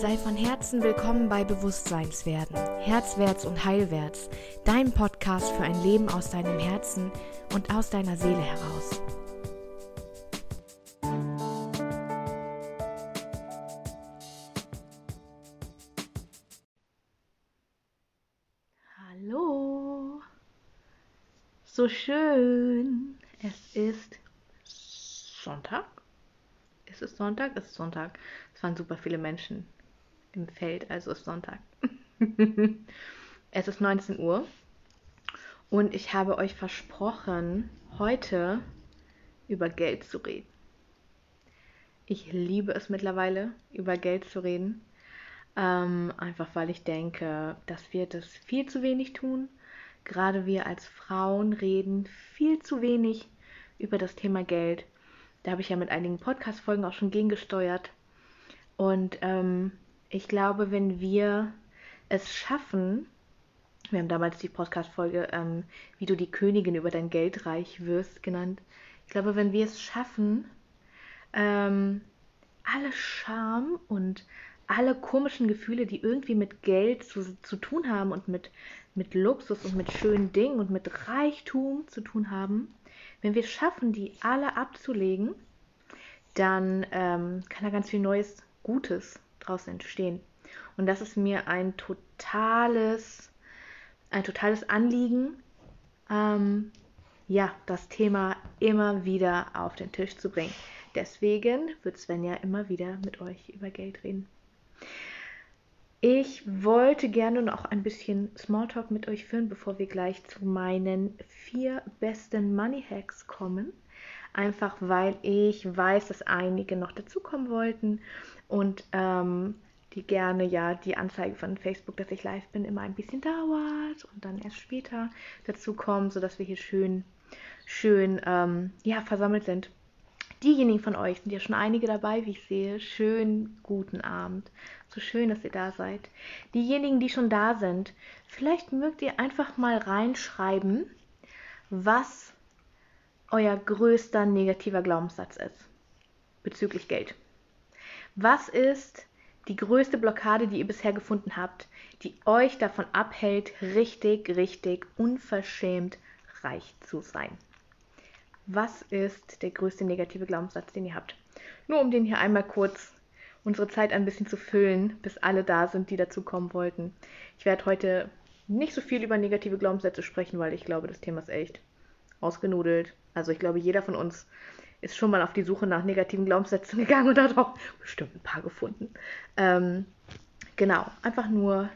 Sei von Herzen willkommen bei Bewusstseinswerden, Herzwärts und Heilwärts, dein Podcast für ein Leben aus deinem Herzen und aus deiner Seele heraus. Hallo, so schön. Es ist Sonntag. Ist es Sonntag? Es ist Sonntag. Es waren super viele Menschen im Feld, also ist Sonntag. es ist 19 Uhr und ich habe euch versprochen, heute über Geld zu reden. Ich liebe es mittlerweile, über Geld zu reden. Ähm, einfach weil ich denke, dass wir das viel zu wenig tun. Gerade wir als Frauen reden viel zu wenig über das Thema Geld. Da habe ich ja mit einigen Podcast-Folgen auch schon gegengesteuert. Und ähm, ich glaube, wenn wir es schaffen, wir haben damals die Podcast-Folge, ähm, wie du die Königin über dein Geld reich wirst, genannt. Ich glaube, wenn wir es schaffen, ähm, alle Scham und alle komischen Gefühle, die irgendwie mit Geld zu, zu tun haben und mit, mit Luxus und mit schönen Dingen und mit Reichtum zu tun haben, wenn wir es schaffen, die alle abzulegen, dann ähm, kann da ganz viel Neues, Gutes daraus entstehen. Und das ist mir ein totales, ein totales Anliegen, ähm, ja, das Thema immer wieder auf den Tisch zu bringen. Deswegen wird Svenja immer wieder mit euch über Geld reden. Ich wollte gerne noch ein bisschen Smalltalk mit euch führen, bevor wir gleich zu meinen vier besten Money Hacks kommen. Einfach weil ich weiß, dass einige noch dazukommen wollten und ähm, die gerne ja die Anzeige von Facebook, dass ich live bin, immer ein bisschen dauert und dann erst später dazukommen, sodass wir hier schön, schön ähm, ja, versammelt sind. Diejenigen von euch sind ja schon einige dabei, wie ich sehe. Schönen guten Abend. So schön, dass ihr da seid. Diejenigen, die schon da sind, vielleicht mögt ihr einfach mal reinschreiben, was euer größter negativer Glaubenssatz ist bezüglich Geld. Was ist die größte Blockade, die ihr bisher gefunden habt, die euch davon abhält, richtig, richtig unverschämt reich zu sein? was ist der größte negative Glaubenssatz, den ihr habt? Nur um den hier einmal kurz unsere Zeit ein bisschen zu füllen, bis alle da sind, die dazu kommen wollten. Ich werde heute nicht so viel über negative Glaubenssätze sprechen, weil ich glaube, das Thema ist echt ausgenudelt. Also ich glaube, jeder von uns ist schon mal auf die Suche nach negativen Glaubenssätzen gegangen und hat auch bestimmt ein paar gefunden. Ähm, genau, einfach nur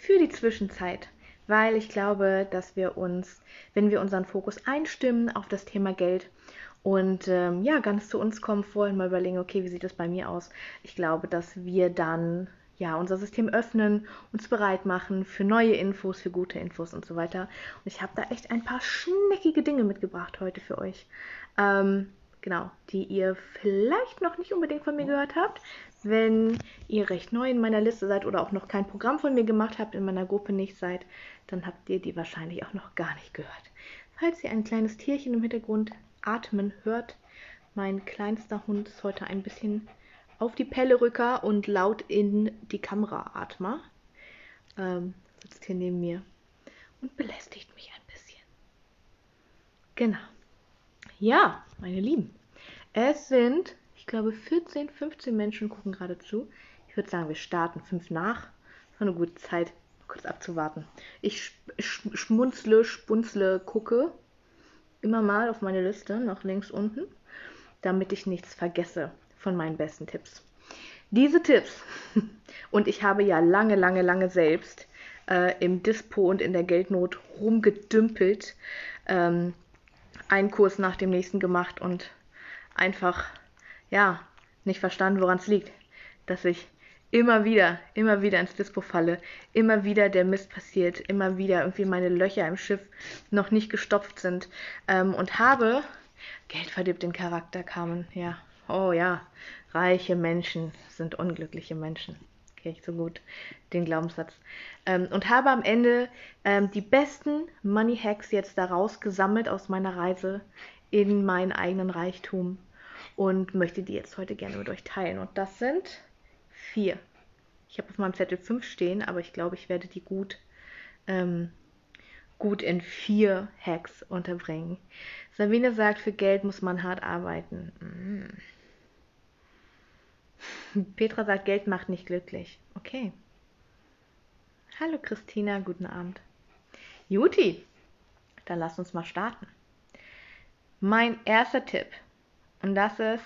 für die Zwischenzeit weil ich glaube, dass wir uns, wenn wir unseren Fokus einstimmen auf das Thema Geld und ähm, ja, ganz zu uns kommen, vorhin mal überlegen, okay, wie sieht das bei mir aus? Ich glaube, dass wir dann ja unser System öffnen, uns bereit machen für neue Infos, für gute Infos und so weiter. Und ich habe da echt ein paar schneckige Dinge mitgebracht heute für euch. Ähm, genau, die ihr vielleicht noch nicht unbedingt von mir gehört habt. Wenn ihr recht neu in meiner Liste seid oder auch noch kein Programm von mir gemacht habt, in meiner Gruppe nicht seid, dann habt ihr die wahrscheinlich auch noch gar nicht gehört. Falls ihr ein kleines Tierchen im Hintergrund atmen hört, mein kleinster Hund ist heute ein bisschen auf die Pellerücker und laut in die Kamera atmer. Ähm, sitzt hier neben mir und belästigt mich ein bisschen. Genau. Ja, meine Lieben. Es sind, ich glaube, 14, 15 Menschen gucken gerade zu. Ich würde sagen, wir starten fünf nach. Das war eine gute Zeit kurz abzuwarten. Ich schmunzle, spunzle, gucke immer mal auf meine Liste nach links unten, damit ich nichts vergesse von meinen besten Tipps. Diese Tipps, und ich habe ja lange, lange, lange selbst äh, im Dispo und in der Geldnot rumgedümpelt, ähm, einen Kurs nach dem nächsten gemacht und einfach, ja, nicht verstanden, woran es liegt, dass ich immer wieder, immer wieder ins Dispo falle, immer wieder der Mist passiert, immer wieder irgendwie meine Löcher im Schiff noch nicht gestopft sind ähm, und habe Geld verdirbt den Charakter kamen, ja, oh ja, reiche Menschen sind unglückliche Menschen. Kenne ich so gut den Glaubenssatz. Ähm, und habe am Ende ähm, die besten Money Hacks jetzt daraus gesammelt aus meiner Reise in meinen eigenen Reichtum und möchte die jetzt heute gerne mit euch teilen. Und das sind vier. Ich habe auf meinem Zettel fünf stehen, aber ich glaube, ich werde die gut, ähm, gut in vier Hacks unterbringen. Sabine sagt, für Geld muss man hart arbeiten. Mm. Petra sagt, Geld macht nicht glücklich. Okay. Hallo Christina, guten Abend. Juti, dann lass uns mal starten. Mein erster Tipp, und das ist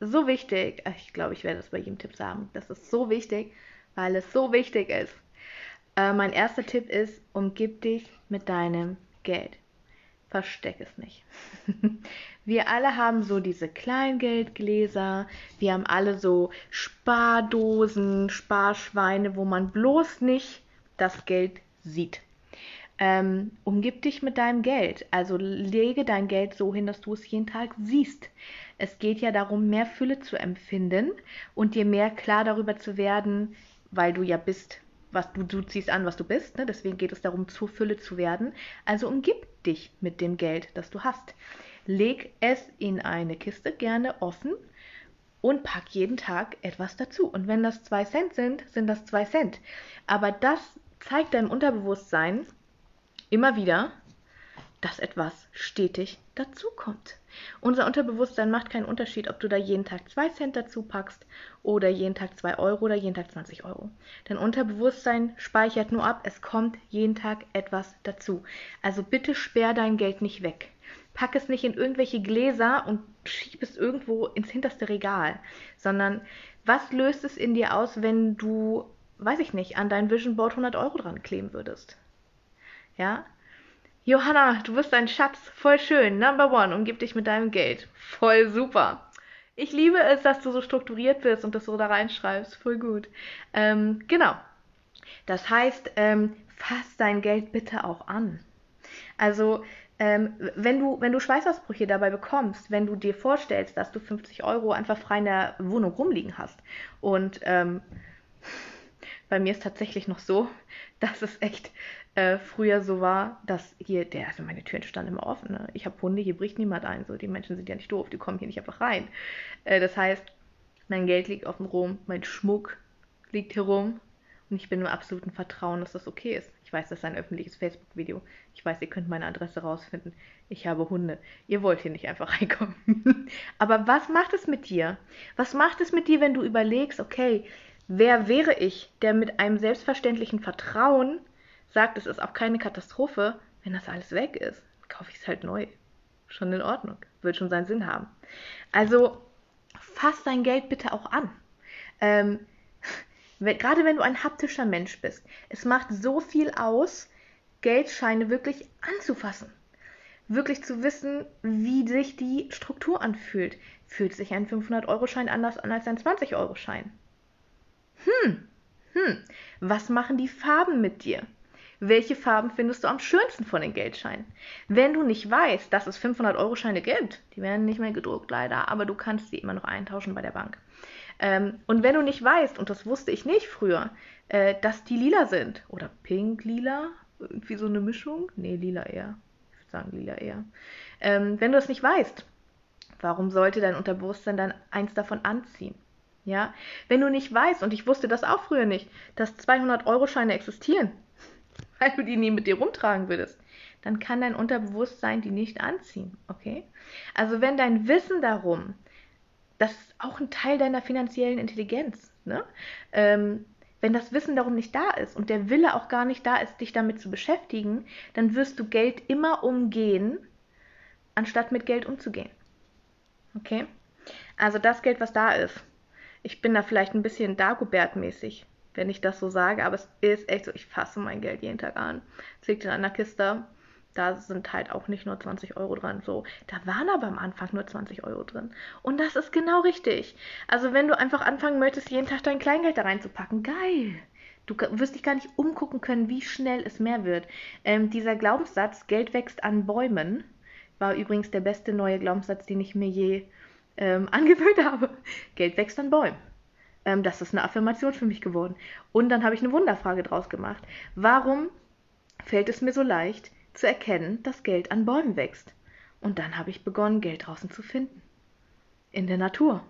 so wichtig, ich glaube, ich werde es bei jedem Tipp sagen, das ist so wichtig, weil es so wichtig ist. Äh, mein erster Tipp ist, umgib dich mit deinem Geld. Versteck es nicht. Wir alle haben so diese Kleingeldgläser, wir haben alle so Spardosen, Sparschweine, wo man bloß nicht das Geld sieht. Ähm, umgib dich mit deinem Geld. Also lege dein Geld so hin, dass du es jeden Tag siehst. Es geht ja darum, mehr Fülle zu empfinden und dir mehr klar darüber zu werden, weil du ja bist, was du, du ziehst an, was du bist. Ne? Deswegen geht es darum, zur Fülle zu werden. Also umgib dich mit dem Geld, das du hast. Leg es in eine Kiste, gerne offen, und pack jeden Tag etwas dazu. Und wenn das zwei Cent sind, sind das zwei Cent. Aber das zeigt deinem Unterbewusstsein immer wieder, dass etwas stetig dazukommt. Unser Unterbewusstsein macht keinen Unterschied, ob du da jeden Tag 2 Cent dazu packst oder jeden Tag 2 Euro oder jeden Tag 20 Euro. Dein Unterbewusstsein speichert nur ab, es kommt jeden Tag etwas dazu. Also bitte sperr dein Geld nicht weg. Pack es nicht in irgendwelche Gläser und schieb es irgendwo ins hinterste Regal, sondern was löst es in dir aus, wenn du, weiß ich nicht, an dein Vision Board 100 Euro dran kleben würdest? Ja, Johanna, du bist ein Schatz. Voll schön. Number one. Umgib dich mit deinem Geld. Voll super. Ich liebe es, dass du so strukturiert bist und das so da reinschreibst. Voll gut. Ähm, genau. Das heißt, ähm, fass dein Geld bitte auch an. Also, ähm, wenn, du, wenn du Schweißausbrüche dabei bekommst, wenn du dir vorstellst, dass du 50 Euro einfach frei in der Wohnung rumliegen hast und ähm, bei mir ist tatsächlich noch so, dass es echt äh, früher so war, dass hier, der, also meine Türen standen immer offen. Ne? Ich habe Hunde, hier bricht niemand ein. So, die Menschen sind ja nicht doof, die kommen hier nicht einfach rein. Äh, das heißt, mein Geld liegt dem Rum, mein Schmuck liegt hier rum und ich bin im absoluten Vertrauen, dass das okay ist. Ich weiß, das ist ein öffentliches Facebook-Video. Ich weiß, ihr könnt meine Adresse rausfinden. Ich habe Hunde. Ihr wollt hier nicht einfach reinkommen. Aber was macht es mit dir? Was macht es mit dir, wenn du überlegst, okay, wer wäre ich, der mit einem selbstverständlichen Vertrauen sagt, es ist auch keine Katastrophe, wenn das alles weg ist, kaufe ich es halt neu. Schon in Ordnung. Wird schon seinen Sinn haben. Also fass dein Geld bitte auch an. Ähm, gerade wenn du ein haptischer Mensch bist, es macht so viel aus, Geldscheine wirklich anzufassen. Wirklich zu wissen, wie sich die Struktur anfühlt. Fühlt sich ein 500-Euro-Schein anders an als ein 20-Euro-Schein? Hm, hm, was machen die Farben mit dir? Welche Farben findest du am schönsten von den Geldscheinen. Wenn du nicht weißt, dass es 500-Euro-Scheine gibt, die werden nicht mehr gedruckt leider, aber du kannst sie immer noch eintauschen bei der Bank. Ähm, und wenn du nicht weißt, und das wusste ich nicht früher, äh, dass die lila sind, oder pink-lila, irgendwie so eine Mischung, nee, lila eher, ich würde sagen lila eher. Ähm, wenn du das nicht weißt, warum sollte dein Unterbewusstsein dann eins davon anziehen? Ja, wenn du nicht weißt, und ich wusste das auch früher nicht, dass 200-Euro-Scheine existieren, weil du die nie mit dir rumtragen würdest, dann kann dein Unterbewusstsein die nicht anziehen, okay? Also wenn dein Wissen darum, das ist auch ein Teil deiner finanziellen Intelligenz, ne? Ähm, wenn das Wissen darum nicht da ist und der Wille auch gar nicht da ist, dich damit zu beschäftigen, dann wirst du Geld immer umgehen, anstatt mit Geld umzugehen. Okay? Also das Geld, was da ist. Ich bin da vielleicht ein bisschen Dagobert-mäßig wenn ich das so sage, aber es ist echt so, ich fasse mein Geld jeden Tag an. Es liegt in einer Kiste, da sind halt auch nicht nur 20 Euro dran. So, da waren aber am Anfang nur 20 Euro drin. Und das ist genau richtig. Also wenn du einfach anfangen möchtest, jeden Tag dein Kleingeld da reinzupacken, geil. Du wirst dich gar nicht umgucken können, wie schnell es mehr wird. Ähm, dieser Glaubenssatz, Geld wächst an Bäumen, war übrigens der beste neue Glaubenssatz, den ich mir je ähm, angewöhnt habe. Geld wächst an Bäumen. Ähm, das ist eine Affirmation für mich geworden. Und dann habe ich eine Wunderfrage draus gemacht. Warum fällt es mir so leicht zu erkennen, dass Geld an Bäumen wächst? Und dann habe ich begonnen, Geld draußen zu finden. In der Natur.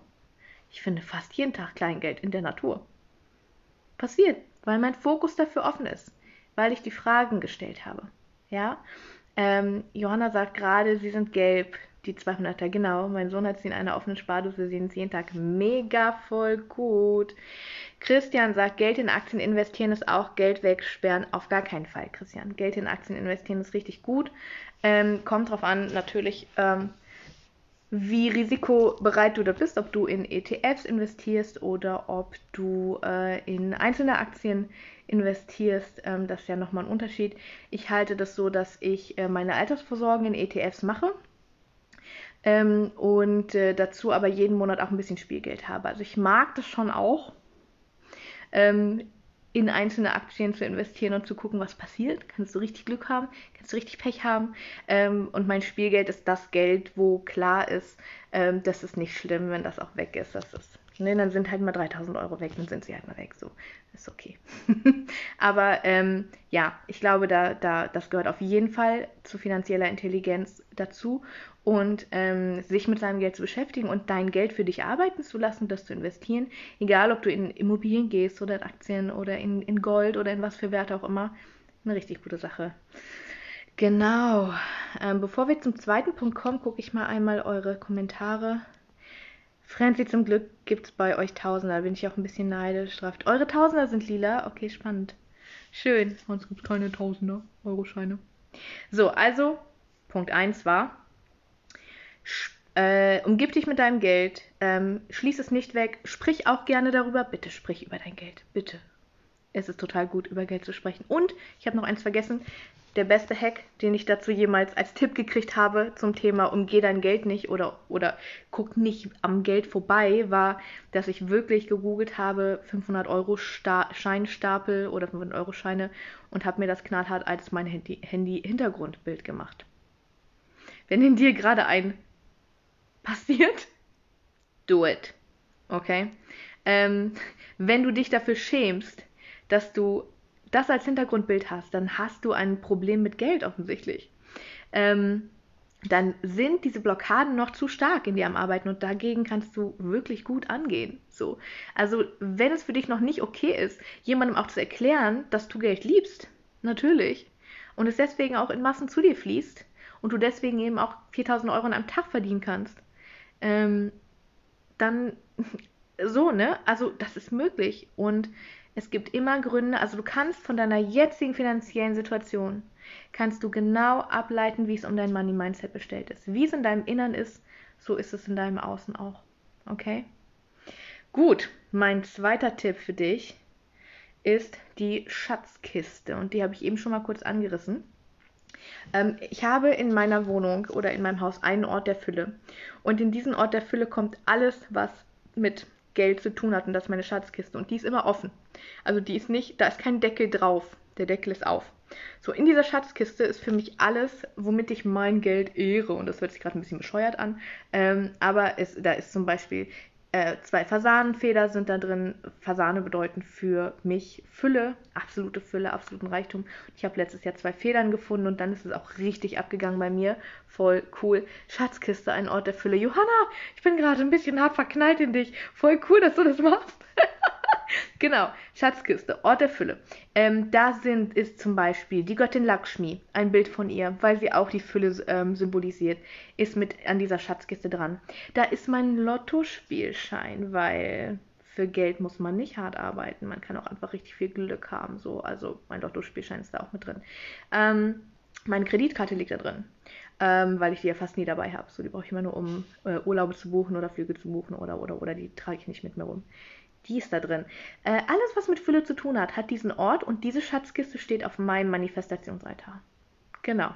Ich finde fast jeden Tag Kleingeld in der Natur. Passiert, weil mein Fokus dafür offen ist, weil ich die Fragen gestellt habe. Ja, ähm, Johanna sagt gerade, sie sind gelb, die 200er, genau. Mein Sohn hat sie in einer offenen Spardose, wir sehen es jeden Tag mega voll gut. Christian sagt, Geld in Aktien investieren ist auch Geld wegsperren. Auf gar keinen Fall, Christian. Geld in Aktien investieren ist richtig gut. Ähm, kommt drauf an, natürlich, ähm, wie risikobereit du da bist, ob du in ETFs investierst oder ob du äh, in einzelne Aktien investierst. Ähm, das ist ja nochmal ein Unterschied. Ich halte das so, dass ich äh, meine Altersvorsorge in ETFs mache. Ähm, und äh, dazu aber jeden Monat auch ein bisschen Spielgeld habe. Also ich mag das schon auch, ähm, in einzelne Aktien zu investieren und zu gucken, was passiert. Kannst du richtig Glück haben, kannst du richtig Pech haben. Ähm, und mein Spielgeld ist das Geld, wo klar ist, ähm, das ist nicht schlimm, wenn das auch weg ist. Das ist ne, dann sind halt mal 3000 Euro weg, dann sind sie halt mal weg. So, ist okay. Aber ähm, ja, ich glaube, da, da, das gehört auf jeden Fall zu finanzieller Intelligenz dazu und ähm, sich mit seinem Geld zu beschäftigen und dein Geld für dich arbeiten zu lassen, das zu investieren, egal ob du in Immobilien gehst oder in Aktien oder in, in Gold oder in was für Werte auch immer, eine richtig gute Sache. Genau. Ähm, bevor wir zum zweiten Punkt kommen, gucke ich mal einmal eure Kommentare. Franzi, zum Glück gibt es bei euch Tausender, da bin ich auch ein bisschen neidisch drauf. Eure Tausender sind lila? Okay, spannend. Schön. Sonst gibt es keine Tausender Euroscheine. So, also, Punkt 1 war, äh, umgib dich mit deinem Geld, ähm, schließ es nicht weg, sprich auch gerne darüber. Bitte sprich über dein Geld, bitte. Es ist total gut, über Geld zu sprechen. Und ich habe noch eins vergessen. Der beste Hack, den ich dazu jemals als Tipp gekriegt habe zum Thema umgeh dein Geld nicht oder, oder guck nicht am Geld vorbei, war, dass ich wirklich gegoogelt habe, 500 Euro Sta Scheinstapel oder 500 Euro Scheine und habe mir das knallhart als mein Handy-Hintergrundbild Handy gemacht. Wenn in dir gerade ein passiert, do it. Okay? Ähm, wenn du dich dafür schämst, dass du das als Hintergrundbild hast, dann hast du ein Problem mit Geld offensichtlich. Ähm, dann sind diese Blockaden noch zu stark in dir am Arbeiten und dagegen kannst du wirklich gut angehen. So. Also, wenn es für dich noch nicht okay ist, jemandem auch zu erklären, dass du Geld liebst, natürlich, und es deswegen auch in Massen zu dir fließt und du deswegen eben auch 4000 Euro in einem Tag verdienen kannst, ähm, dann so, ne? Also das ist möglich und es gibt immer Gründe, also du kannst von deiner jetzigen finanziellen Situation, kannst du genau ableiten, wie es um dein Money Mindset bestellt ist. Wie es in deinem Innern ist, so ist es in deinem Außen auch. Okay? Gut, mein zweiter Tipp für dich ist die Schatzkiste und die habe ich eben schon mal kurz angerissen. Ähm, ich habe in meiner Wohnung oder in meinem Haus einen Ort der Fülle. Und in diesen Ort der Fülle kommt alles, was mit Geld zu tun hat. Und das ist meine Schatzkiste. Und die ist immer offen. Also die ist nicht, da ist kein Deckel drauf. Der Deckel ist auf. So, in dieser Schatzkiste ist für mich alles, womit ich mein Geld ehre. Und das hört sich gerade ein bisschen bescheuert an. Ähm, aber es, da ist zum Beispiel äh, zwei Fasanenfeder sind da drin. Fasane bedeuten für mich Fülle, absolute Fülle, absoluten Reichtum. Ich habe letztes Jahr zwei Federn gefunden und dann ist es auch richtig abgegangen bei mir. Voll cool. Schatzkiste, ein Ort der Fülle. Johanna, ich bin gerade ein bisschen hart verknallt in dich. Voll cool, dass du das machst. genau, Schatzkiste, Ort der Fülle. Ähm, da sind, ist zum Beispiel die Göttin Lakshmi, ein Bild von ihr, weil sie auch die Fülle ähm, symbolisiert, ist mit an dieser Schatzkiste dran. Da ist mein Lottospielschein, weil für Geld muss man nicht hart arbeiten. Man kann auch einfach richtig viel Glück haben. So. Also mein Lottospielschein ist da auch mit drin. Ähm, meine Kreditkarte liegt da drin, ähm, weil ich die ja fast nie dabei habe. So, die brauche ich immer nur, um äh, Urlaube zu buchen oder Flüge zu buchen oder oder oder die trage ich nicht mit mir rum die ist da drin. Äh, alles, was mit Fülle zu tun hat, hat diesen Ort und diese Schatzkiste steht auf meinem Manifestationsaltar. Genau.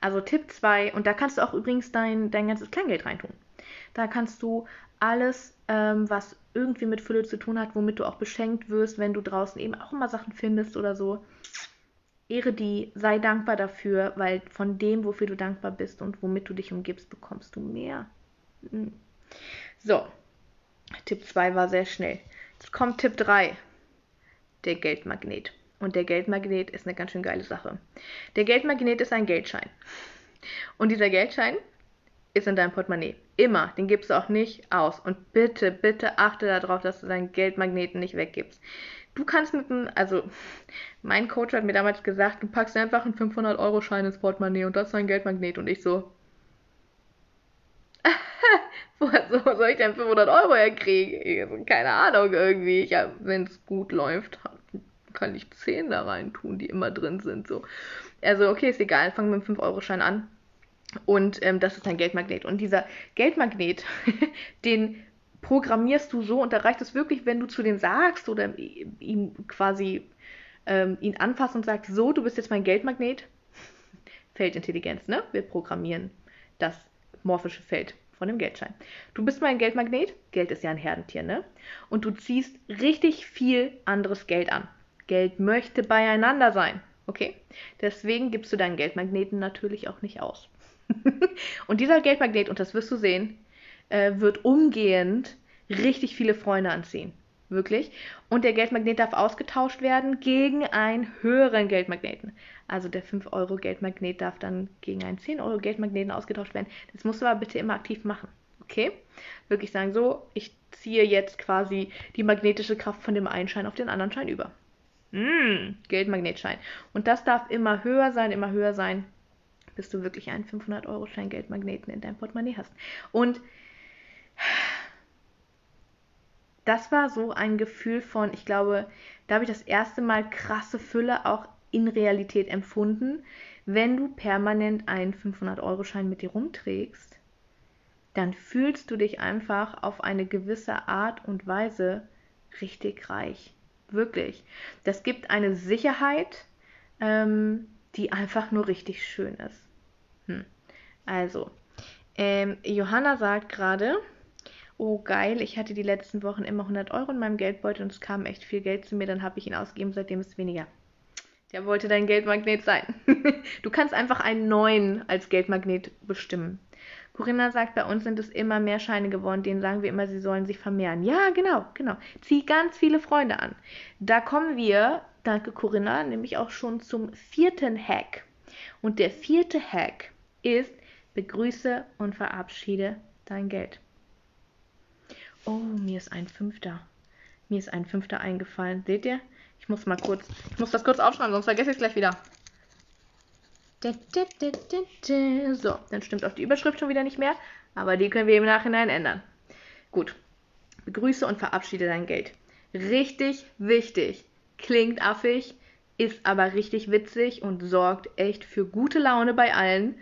Also Tipp 2, und da kannst du auch übrigens dein, dein ganzes Kleingeld reintun. Da kannst du alles, ähm, was irgendwie mit Fülle zu tun hat, womit du auch beschenkt wirst, wenn du draußen eben auch immer Sachen findest oder so. Ehre die, sei dankbar dafür, weil von dem, wofür du dankbar bist und womit du dich umgibst, bekommst du mehr. Hm. So, Tipp 2 war sehr schnell. Jetzt kommt Tipp 3. Der Geldmagnet. Und der Geldmagnet ist eine ganz schön geile Sache. Der Geldmagnet ist ein Geldschein. Und dieser Geldschein ist in deinem Portemonnaie. Immer. Den gibst du auch nicht aus. Und bitte, bitte achte darauf, dass du deinen Geldmagneten nicht weggibst. Du kannst mit einem, also mein Coach hat mir damals gesagt, du packst einfach einen 500-Euro-Schein ins Portemonnaie und das ist dein Geldmagnet. Und ich so, woher soll ich denn 500 Euro herkriegen? Keine Ahnung irgendwie. Ja, wenn es gut läuft, kann ich 10 da rein tun, die immer drin sind. So. Also, okay, ist egal. Fangen wir mit dem 5-Euro-Schein an. Und ähm, das ist ein Geldmagnet. Und dieser Geldmagnet, den programmierst du so und da reicht es wirklich, wenn du zu dem sagst oder ihm quasi ähm, ihn anfasst und sagst, so, du bist jetzt mein Geldmagnet. Feldintelligenz, ne? Wir programmieren das morphische Feld von dem Geldschein. Du bist mein Geldmagnet. Geld ist ja ein Herdentier, ne? Und du ziehst richtig viel anderes Geld an. Geld möchte beieinander sein. Okay? Deswegen gibst du deinen Geldmagneten natürlich auch nicht aus. und dieser Geldmagnet, und das wirst du sehen, äh, wird umgehend richtig viele Freunde anziehen. Wirklich. Und der Geldmagnet darf ausgetauscht werden gegen einen höheren Geldmagneten. Also der 5-Euro-Geldmagnet darf dann gegen einen 10-Euro-Geldmagneten ausgetauscht werden. Das musst du aber bitte immer aktiv machen. Okay? Wirklich sagen, so, ich ziehe jetzt quasi die magnetische Kraft von dem einen Schein auf den anderen Schein über. Mm, Geldmagnetschein. Und das darf immer höher sein, immer höher sein, bis du wirklich einen 500-Euro-Schein Geldmagneten in deinem Portemonnaie hast. Und das war so ein Gefühl von, ich glaube, da habe ich das erste Mal krasse Fülle auch in Realität empfunden. Wenn du permanent einen 500-Euro-Schein mit dir rumträgst, dann fühlst du dich einfach auf eine gewisse Art und Weise richtig reich. Wirklich. Das gibt eine Sicherheit, ähm, die einfach nur richtig schön ist. Hm. Also, ähm, Johanna sagt gerade, oh geil, ich hatte die letzten Wochen immer 100 Euro in meinem Geldbeutel und es kam echt viel Geld zu mir, dann habe ich ihn ausgegeben, seitdem ist es weniger. Der wollte dein Geldmagnet sein. du kannst einfach einen neuen als Geldmagnet bestimmen. Corinna sagt, bei uns sind es immer mehr Scheine geworden, denen sagen wir immer, sie sollen sich vermehren. Ja, genau, genau. Zieh ganz viele Freunde an. Da kommen wir, danke Corinna, nämlich auch schon zum vierten Hack. Und der vierte Hack ist, begrüße und verabschiede dein Geld. Oh, mir ist ein Fünfter. Mir ist ein Fünfter eingefallen. Seht ihr? Ich muss mal kurz, ich muss das kurz aufschreiben, sonst vergesse ich es gleich wieder. So, dann stimmt auch die Überschrift schon wieder nicht mehr, aber die können wir im Nachhinein ändern. Gut. Begrüße und verabschiede dein Geld. Richtig wichtig. Klingt affig, ist aber richtig witzig und sorgt echt für gute Laune bei allen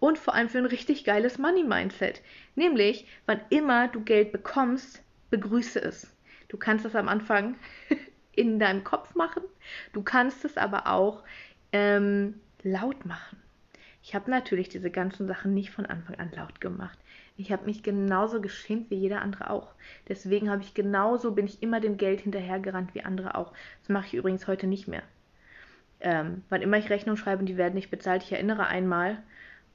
und vor allem für ein richtig geiles Money-Mindset. Nämlich, wann immer du Geld bekommst, begrüße es. Du kannst das am Anfang in deinem Kopf machen, du kannst es aber auch ähm, laut machen. Ich habe natürlich diese ganzen Sachen nicht von Anfang an laut gemacht. Ich habe mich genauso geschämt wie jeder andere auch. Deswegen habe ich genauso, bin ich immer dem Geld hinterhergerannt wie andere auch. Das mache ich übrigens heute nicht mehr. Ähm, wann immer ich Rechnung schreibe und die werden nicht bezahlt, ich erinnere einmal,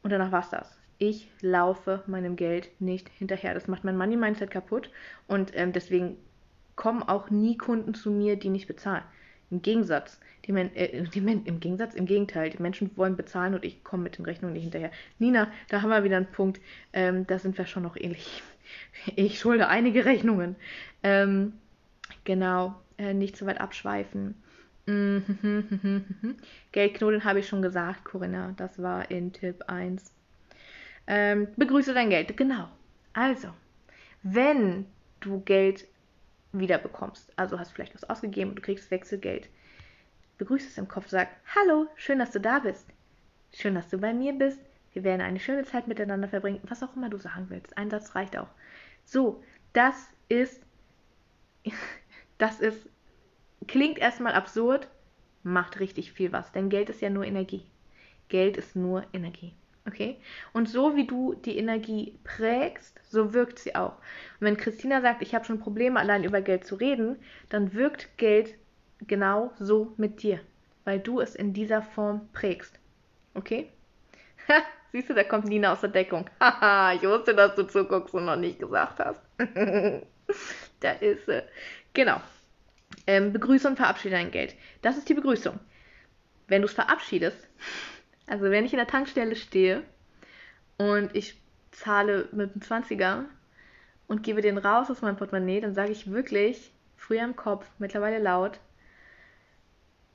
und danach war's das. Ich laufe meinem Geld nicht hinterher. Das macht mein Money Mindset kaputt. Und ähm, deswegen kommen auch nie Kunden zu mir, die nicht bezahlen. Im Gegensatz, die Men äh, die Men im Gegensatz, im Gegenteil, die Menschen wollen bezahlen und ich komme mit den Rechnungen nicht hinterher. Nina, da haben wir wieder einen Punkt, ähm, da sind wir schon noch ähnlich. Ich schulde einige Rechnungen. Ähm, genau, äh, nicht zu weit abschweifen. Geldknoten habe ich schon gesagt, Corinna. Das war in Tipp 1. Ähm, begrüße dein Geld. Genau. Also, wenn du Geld wiederbekommst, also hast vielleicht was ausgegeben und du kriegst Wechselgeld, begrüße es im Kopf, sag, hallo, schön, dass du da bist. Schön, dass du bei mir bist. Wir werden eine schöne Zeit miteinander verbringen. Was auch immer du sagen willst. Ein Satz reicht auch. So, das ist, das ist Klingt erstmal absurd, macht richtig viel was, denn Geld ist ja nur Energie. Geld ist nur Energie. Okay? Und so wie du die Energie prägst, so wirkt sie auch. Und wenn Christina sagt, ich habe schon Probleme, allein über Geld zu reden, dann wirkt Geld genau so mit dir, weil du es in dieser Form prägst. Okay? Siehst du, da kommt Nina aus der Deckung. Haha, ich wusste, dass du zuguckst und noch nicht gesagt hast. da ist sie. Genau. Ähm, begrüße und verabschiede dein Geld. Das ist die Begrüßung. Wenn du es verabschiedest, also wenn ich in der Tankstelle stehe und ich zahle mit einem 20er und gebe den raus aus meinem Portemonnaie, dann sage ich wirklich, früher im Kopf, mittlerweile laut,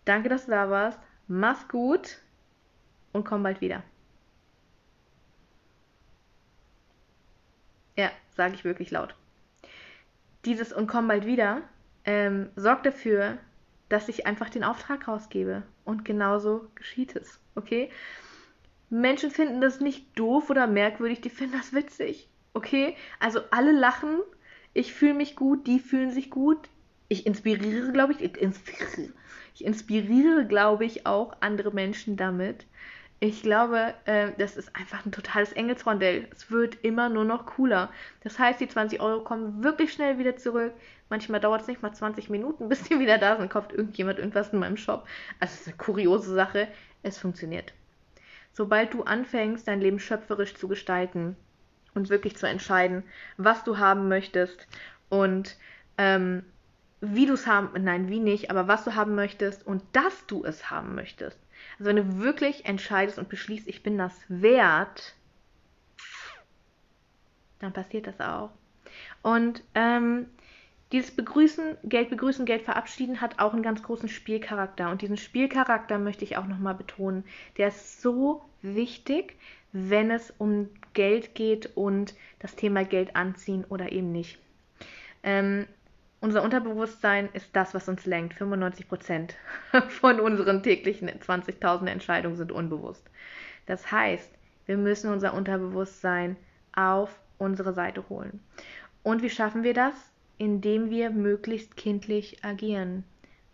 danke, dass du da warst, mach's gut und komm bald wieder. Ja, sage ich wirklich laut. Dieses und komm bald wieder ähm, sorgt dafür, dass ich einfach den Auftrag rausgebe. Und genauso geschieht es. Okay? Menschen finden das nicht doof oder merkwürdig, die finden das witzig. Okay? Also alle lachen, ich fühle mich gut, die fühlen sich gut. Ich inspiriere, glaube ich, ich inspiriere, ich inspiriere, glaube ich, auch andere Menschen damit. Ich glaube, äh, das ist einfach ein totales Engelsrondell. Es wird immer nur noch cooler. Das heißt, die 20 Euro kommen wirklich schnell wieder zurück. Manchmal dauert es nicht mal 20 Minuten, bis die wieder da sind. Kauft irgendjemand irgendwas in meinem Shop. Also, es ist eine kuriose Sache. Es funktioniert. Sobald du anfängst, dein Leben schöpferisch zu gestalten und wirklich zu entscheiden, was du haben möchtest und ähm, wie du es haben, nein, wie nicht, aber was du haben möchtest und dass du es haben möchtest. Also wenn du wirklich entscheidest und beschließt, ich bin das wert, dann passiert das auch. Und ähm, dieses Begrüßen, Geld begrüßen, Geld verabschieden hat auch einen ganz großen Spielcharakter. Und diesen Spielcharakter möchte ich auch nochmal betonen. Der ist so wichtig, wenn es um Geld geht und das Thema Geld anziehen oder eben nicht. Ähm, unser Unterbewusstsein ist das, was uns lenkt. 95 Prozent von unseren täglichen 20.000 Entscheidungen sind unbewusst. Das heißt, wir müssen unser Unterbewusstsein auf unsere Seite holen. Und wie schaffen wir das? indem wir möglichst kindlich agieren.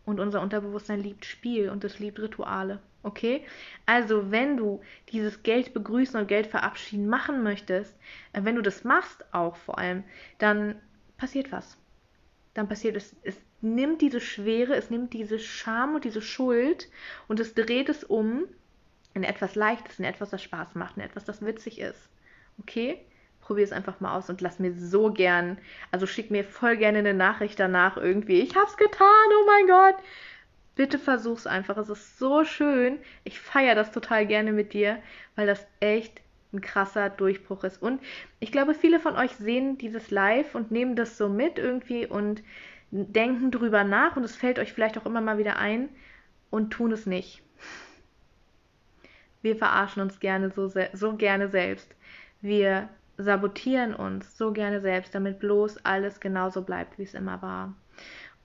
Und unser Unterbewusstsein liebt Spiel und es liebt Rituale. Okay? Also, wenn du dieses Geld begrüßen und Geld verabschieden machen möchtest, äh, wenn du das machst auch vor allem, dann passiert was. Dann passiert es, es nimmt diese Schwere, es nimmt diese Scham und diese Schuld und es dreht es um in etwas Leichtes, in etwas, das Spaß macht, in etwas, das witzig ist. Okay? probier es einfach mal aus und lass mir so gern, also schick mir voll gerne eine Nachricht danach irgendwie. Ich hab's getan, oh mein Gott. Bitte versuch's einfach. Es ist so schön. Ich feiere das total gerne mit dir, weil das echt ein krasser Durchbruch ist. Und ich glaube, viele von euch sehen dieses Live und nehmen das so mit irgendwie und denken drüber nach und es fällt euch vielleicht auch immer mal wieder ein und tun es nicht. Wir verarschen uns gerne so, so gerne selbst. Wir sabotieren uns so gerne selbst, damit bloß alles genauso bleibt, wie es immer war.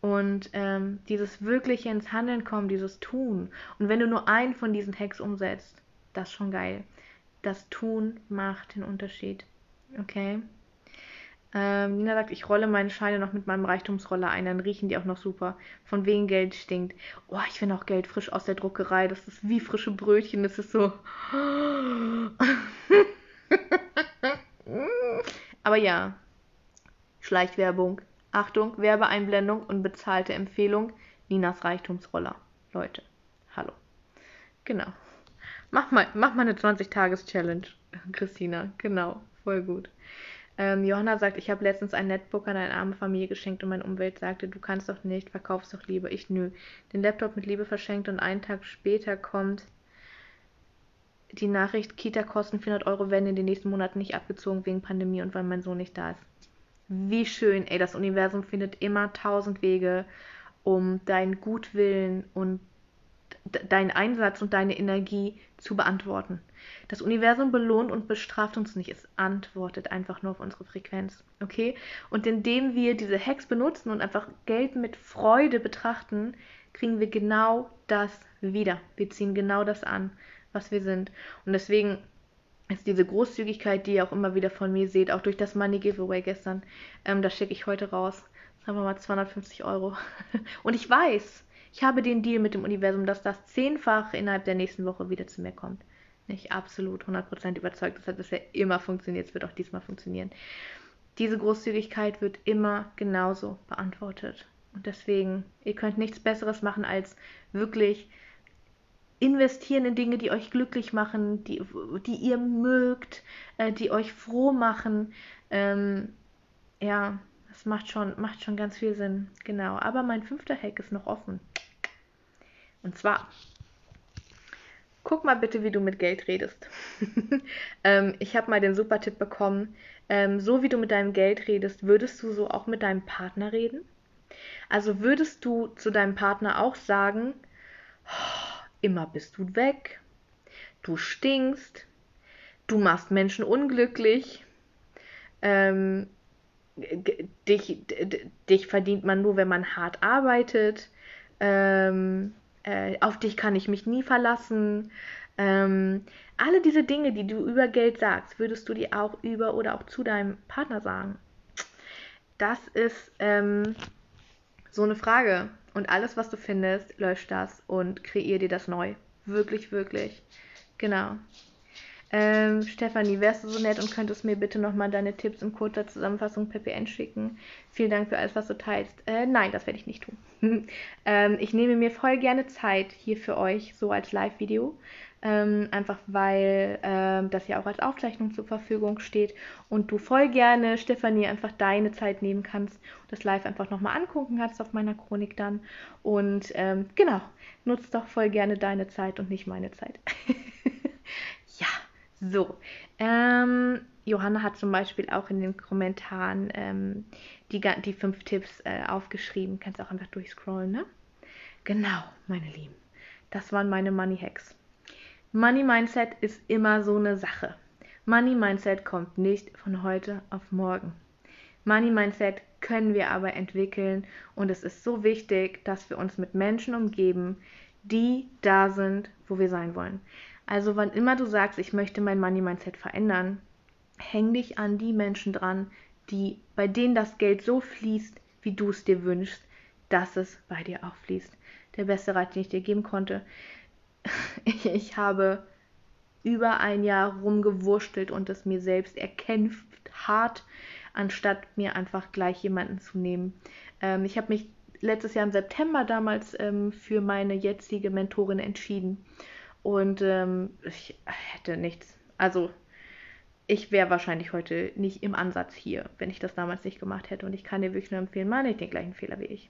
Und ähm, dieses wirkliche ins Handeln kommen, dieses Tun. Und wenn du nur einen von diesen Hacks umsetzt, das ist schon geil. Das Tun macht den Unterschied. Okay? Ähm, Nina sagt, ich rolle meine Scheine noch mit meinem Reichtumsroller ein, dann riechen die auch noch super. Von wegen Geld stinkt. Oh, ich finde auch Geld frisch aus der Druckerei. Das ist wie frische Brötchen. Das ist so. Aber ja, Schleichwerbung. Achtung, Werbeeinblendung und bezahlte Empfehlung. Ninas Reichtumsroller. Leute, hallo. Genau. Mach mal, mach mal eine 20-Tages-Challenge, Christina. Genau, voll gut. Ähm, Johanna sagt, ich habe letztens ein Netbook an eine arme Familie geschenkt und meine Umwelt sagte, du kannst doch nicht, verkaufst doch lieber. Ich nö. Den Laptop mit Liebe verschenkt und einen Tag später kommt die Nachricht, Kita-Kosten 400 Euro werden in den nächsten Monaten nicht abgezogen wegen Pandemie und weil mein Sohn nicht da ist. Wie schön, ey, das Universum findet immer tausend Wege, um deinen Gutwillen und deinen Einsatz und deine Energie zu beantworten. Das Universum belohnt und bestraft uns nicht, es antwortet einfach nur auf unsere Frequenz. Okay? Und indem wir diese Hacks benutzen und einfach Geld mit Freude betrachten, kriegen wir genau das wieder. Wir ziehen genau das an was wir sind. Und deswegen ist diese Großzügigkeit, die ihr auch immer wieder von mir seht, auch durch das Money Giveaway gestern, ähm, das schicke ich heute raus. Sagen wir mal 250 Euro. Und ich weiß, ich habe den Deal mit dem Universum, dass das zehnfach innerhalb der nächsten Woche wieder zu mir kommt. Nicht absolut 100% überzeugt. Das hat bisher immer funktioniert. Es wird auch diesmal funktionieren. Diese Großzügigkeit wird immer genauso beantwortet. Und deswegen, ihr könnt nichts Besseres machen, als wirklich investieren in Dinge, die euch glücklich machen, die, die ihr mögt, äh, die euch froh machen. Ähm, ja, das macht schon, macht schon ganz viel Sinn. Genau. Aber mein fünfter Hack ist noch offen. Und zwar guck mal bitte, wie du mit Geld redest. ähm, ich habe mal den super Tipp bekommen, ähm, so wie du mit deinem Geld redest, würdest du so auch mit deinem Partner reden? Also würdest du zu deinem Partner auch sagen, oh, immer bist du weg, du stinkst, du machst Menschen unglücklich, ähm, dich, dich verdient man nur, wenn man hart arbeitet, ähm, äh, auf dich kann ich mich nie verlassen. Ähm, alle diese Dinge, die du über Geld sagst, würdest du die auch über oder auch zu deinem Partner sagen? Das ist ähm, so eine Frage. Und alles, was du findest, lösch das und kreier dir das neu. Wirklich, wirklich. Genau. Ähm, Stefanie, wärst du so nett und könntest mir bitte nochmal deine Tipps in kurzer Zusammenfassung per PN schicken? Vielen Dank für alles, was du teilst. Äh, nein, das werde ich nicht tun. ähm, ich nehme mir voll gerne Zeit hier für euch, so als Live-Video. Ähm, einfach weil ähm, das ja auch als Aufzeichnung zur Verfügung steht und du voll gerne, Stefanie, einfach deine Zeit nehmen kannst und das live einfach nochmal angucken kannst auf meiner Chronik dann. Und ähm, genau, nutzt doch voll gerne deine Zeit und nicht meine Zeit. ja. So, ähm, Johanna hat zum Beispiel auch in den Kommentaren ähm, die, die fünf Tipps äh, aufgeschrieben. Kannst auch einfach durchscrollen, ne? Genau, meine Lieben. Das waren meine Money Hacks. Money Mindset ist immer so eine Sache. Money Mindset kommt nicht von heute auf morgen. Money Mindset können wir aber entwickeln und es ist so wichtig, dass wir uns mit Menschen umgeben, die da sind, wo wir sein wollen. Also wann immer du sagst, ich möchte mein Money Mindset verändern, häng dich an die Menschen dran, die bei denen das Geld so fließt, wie du es dir wünschst, dass es bei dir auch fließt. Der beste Rat, den ich dir geben konnte. Ich, ich habe über ein Jahr rumgewurschtelt und es mir selbst erkämpft, hart, anstatt mir einfach gleich jemanden zu nehmen. Ähm, ich habe mich letztes Jahr im September damals ähm, für meine jetzige Mentorin entschieden und ähm, ich hätte nichts. Also ich wäre wahrscheinlich heute nicht im Ansatz hier, wenn ich das damals nicht gemacht hätte. Und ich kann dir wirklich nur empfehlen, mach nicht den gleichen Fehler wie ich.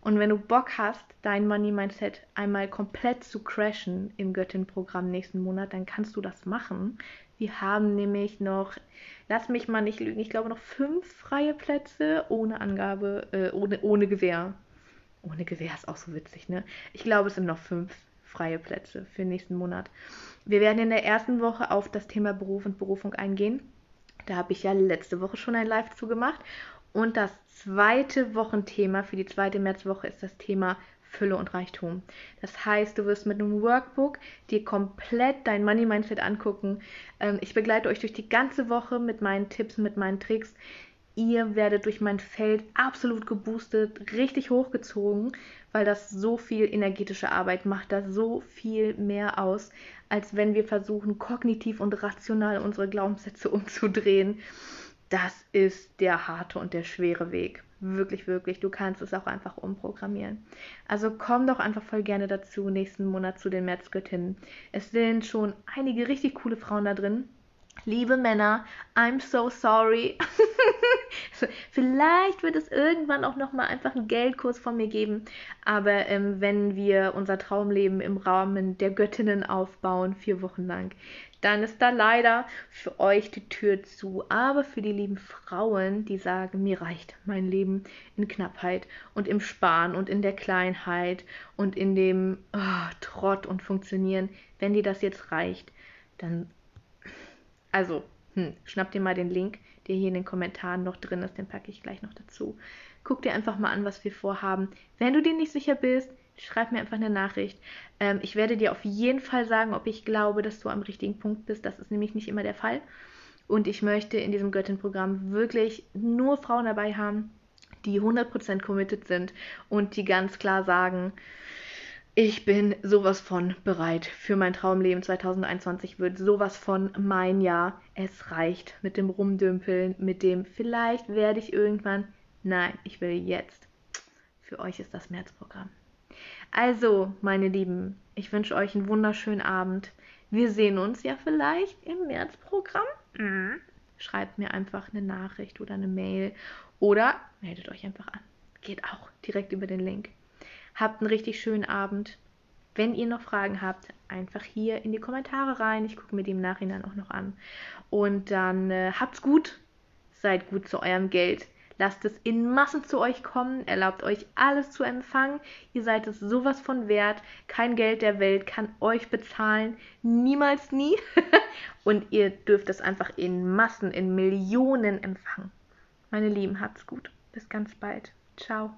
Und wenn du Bock hast, dein Money Mindset einmal komplett zu crashen im Göttin-Programm nächsten Monat, dann kannst du das machen. Wir haben nämlich noch, lass mich mal nicht lügen, ich glaube noch fünf freie Plätze ohne Angabe, äh, ohne, ohne Gewehr. Ohne Gewehr ist auch so witzig, ne? Ich glaube, es sind noch fünf freie Plätze für den nächsten Monat. Wir werden in der ersten Woche auf das Thema Beruf und Berufung eingehen. Da habe ich ja letzte Woche schon ein Live zu gemacht. Und das zweite Wochenthema für die zweite Märzwoche ist das Thema Fülle und Reichtum. Das heißt, du wirst mit einem Workbook dir komplett dein Money Mindset angucken. Ähm, ich begleite euch durch die ganze Woche mit meinen Tipps, mit meinen Tricks. Ihr werdet durch mein Feld absolut geboostet, richtig hochgezogen weil das so viel energetische Arbeit macht, das so viel mehr aus, als wenn wir versuchen, kognitiv und rational unsere Glaubenssätze umzudrehen. Das ist der harte und der schwere Weg. Wirklich, wirklich. Du kannst es auch einfach umprogrammieren. Also komm doch einfach voll gerne dazu, nächsten Monat zu den Märzgöttinnen. Es sind schon einige richtig coole Frauen da drin. Liebe Männer, I'm so sorry. Vielleicht wird es irgendwann auch noch mal einfach einen Geldkurs von mir geben, aber ähm, wenn wir unser Traumleben im Rahmen der Göttinnen aufbauen, vier Wochen lang, dann ist da leider für euch die Tür zu. Aber für die lieben Frauen, die sagen, mir reicht mein Leben in Knappheit und im Sparen und in der Kleinheit und in dem oh, Trott und Funktionieren, wenn dir das jetzt reicht, dann also, hm, schnapp dir mal den Link, der hier in den Kommentaren noch drin ist, den packe ich gleich noch dazu. Guck dir einfach mal an, was wir vorhaben. Wenn du dir nicht sicher bist, schreib mir einfach eine Nachricht. Ähm, ich werde dir auf jeden Fall sagen, ob ich glaube, dass du am richtigen Punkt bist. Das ist nämlich nicht immer der Fall. Und ich möchte in diesem Göttin-Programm wirklich nur Frauen dabei haben, die 100% committed sind und die ganz klar sagen, ich bin sowas von bereit für mein Traumleben 2021 wird sowas von mein Jahr. Es reicht mit dem Rumdümpeln, mit dem vielleicht werde ich irgendwann. Nein, ich will jetzt. Für euch ist das Märzprogramm. Also, meine Lieben, ich wünsche euch einen wunderschönen Abend. Wir sehen uns ja vielleicht im Märzprogramm. Mhm. Schreibt mir einfach eine Nachricht oder eine Mail oder meldet euch einfach an. Geht auch direkt über den Link. Habt einen richtig schönen Abend. Wenn ihr noch Fragen habt, einfach hier in die Kommentare rein. Ich gucke mir die im Nachhinein auch noch an. Und dann äh, habt's gut. Seid gut zu eurem Geld. Lasst es in Massen zu euch kommen, erlaubt euch alles zu empfangen. Ihr seid es sowas von wert. Kein Geld der Welt kann euch bezahlen. Niemals nie. Und ihr dürft es einfach in Massen, in Millionen empfangen. Meine Lieben, habt's gut. Bis ganz bald. Ciao.